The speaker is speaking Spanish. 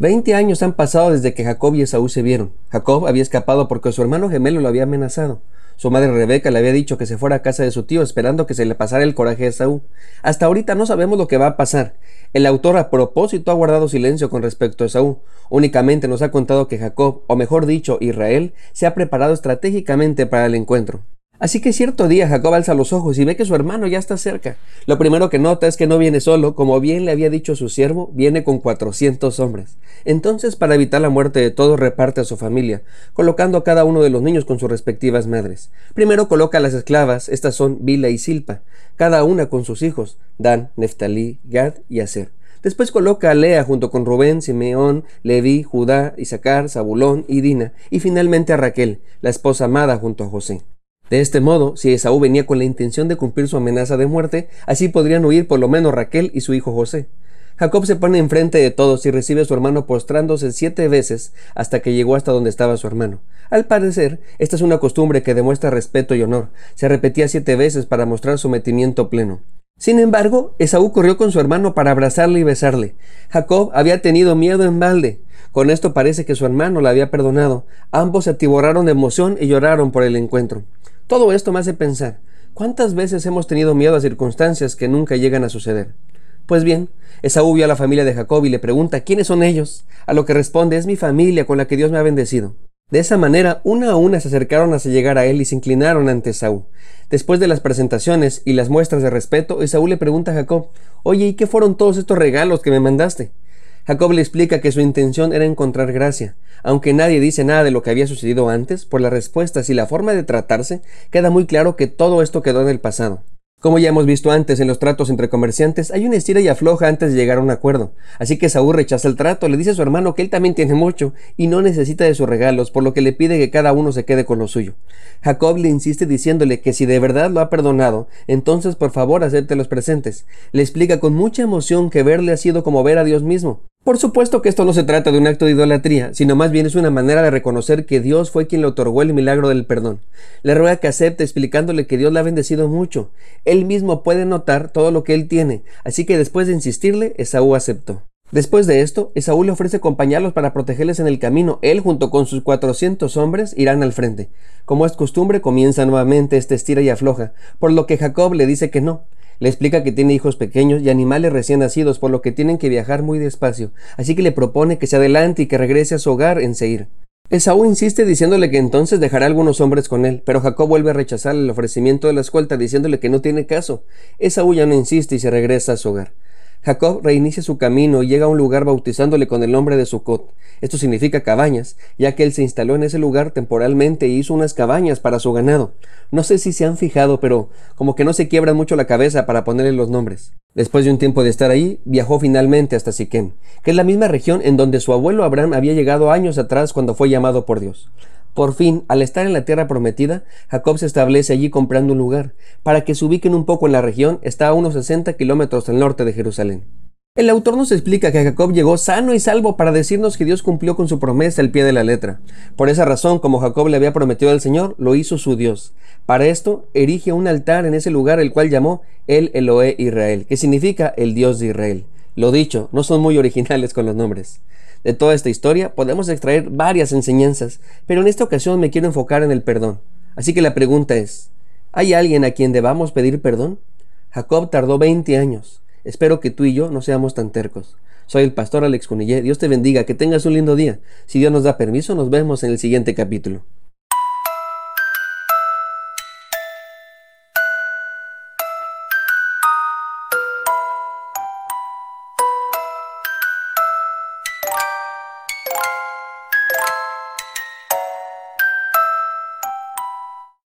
Veinte años han pasado desde que Jacob y Esaú se vieron. Jacob había escapado porque su hermano gemelo lo había amenazado. Su madre Rebeca le había dicho que se fuera a casa de su tío esperando que se le pasara el coraje a Esaú. Hasta ahorita no sabemos lo que va a pasar. El autor a propósito ha guardado silencio con respecto a Esaú. Únicamente nos ha contado que Jacob, o mejor dicho, Israel, se ha preparado estratégicamente para el encuentro. Así que cierto día Jacob alza los ojos y ve que su hermano ya está cerca. Lo primero que nota es que no viene solo, como bien le había dicho su siervo, viene con cuatrocientos hombres. Entonces, para evitar la muerte de todos, reparte a su familia, colocando a cada uno de los niños con sus respectivas madres. Primero coloca a las esclavas, estas son Bila y Silpa, cada una con sus hijos, Dan, Neftalí, Gad y Aser. Después coloca a Lea junto con Rubén, Simeón, Leví, Judá, Isaacar, Zabulón y Dina, y finalmente a Raquel, la esposa amada junto a José. De este modo, si Esaú venía con la intención de cumplir su amenaza de muerte, así podrían huir por lo menos Raquel y su hijo José. Jacob se pone enfrente de todos y recibe a su hermano postrándose siete veces hasta que llegó hasta donde estaba su hermano. Al parecer, esta es una costumbre que demuestra respeto y honor. Se repetía siete veces para mostrar sometimiento pleno. Sin embargo, Esaú corrió con su hermano para abrazarle y besarle. Jacob había tenido miedo en balde. Con esto parece que su hermano la había perdonado. Ambos se atiborraron de emoción y lloraron por el encuentro. Todo esto me hace pensar, ¿cuántas veces hemos tenido miedo a circunstancias que nunca llegan a suceder? Pues bien, Esaú vio a la familia de Jacob y le pregunta, ¿quiénes son ellos? A lo que responde, es mi familia con la que Dios me ha bendecido. De esa manera, una a una se acercaron hasta llegar a él y se inclinaron ante Esaú. Después de las presentaciones y las muestras de respeto, Esaú le pregunta a Jacob, Oye, ¿y qué fueron todos estos regalos que me mandaste? Jacob le explica que su intención era encontrar gracia. Aunque nadie dice nada de lo que había sucedido antes, por las respuestas y la forma de tratarse, queda muy claro que todo esto quedó en el pasado. Como ya hemos visto antes en los tratos entre comerciantes, hay una estira y afloja antes de llegar a un acuerdo. Así que Saúl rechaza el trato, le dice a su hermano que él también tiene mucho y no necesita de sus regalos, por lo que le pide que cada uno se quede con lo suyo. Jacob le insiste diciéndole que si de verdad lo ha perdonado, entonces por favor acepte los presentes. Le explica con mucha emoción que verle ha sido como ver a Dios mismo. Por supuesto que esto no se trata de un acto de idolatría, sino más bien es una manera de reconocer que Dios fue quien le otorgó el milagro del perdón. Le ruega que acepte explicándole que Dios le ha bendecido mucho. Él mismo puede notar todo lo que él tiene, así que después de insistirle, Esaú aceptó. Después de esto, Esaú le ofrece acompañarlos para protegerles en el camino. Él, junto con sus cuatrocientos hombres, irán al frente. Como es costumbre, comienza nuevamente este estira y afloja, por lo que Jacob le dice que no. Le explica que tiene hijos pequeños y animales recién nacidos, por lo que tienen que viajar muy despacio, así que le propone que se adelante y que regrese a su hogar en Seir. Esaú insiste diciéndole que entonces dejará algunos hombres con él, pero Jacob vuelve a rechazar el ofrecimiento de la escolta diciéndole que no tiene caso. Esaú ya no insiste y se regresa a su hogar. Jacob reinicia su camino y llega a un lugar bautizándole con el nombre de Sucot. Esto significa cabañas, ya que él se instaló en ese lugar temporalmente y hizo unas cabañas para su ganado. No sé si se han fijado, pero como que no se quiebran mucho la cabeza para ponerle los nombres. Después de un tiempo de estar ahí, viajó finalmente hasta Siquem, que es la misma región en donde su abuelo Abraham había llegado años atrás cuando fue llamado por Dios. Por fin, al estar en la tierra prometida, Jacob se establece allí comprando un lugar. Para que se ubiquen un poco en la región, está a unos 60 kilómetros al norte de Jerusalén. El autor nos explica que Jacob llegó sano y salvo para decirnos que Dios cumplió con su promesa al pie de la letra. Por esa razón, como Jacob le había prometido al Señor, lo hizo su Dios. Para esto, erige un altar en ese lugar, el cual llamó el Eloé Israel, que significa el Dios de Israel. Lo dicho, no son muy originales con los nombres. De toda esta historia podemos extraer varias enseñanzas, pero en esta ocasión me quiero enfocar en el perdón. Así que la pregunta es, ¿hay alguien a quien debamos pedir perdón? Jacob tardó 20 años. Espero que tú y yo no seamos tan tercos. Soy el pastor Alex Cunillé. Dios te bendiga, que tengas un lindo día. Si Dios nos da permiso, nos vemos en el siguiente capítulo.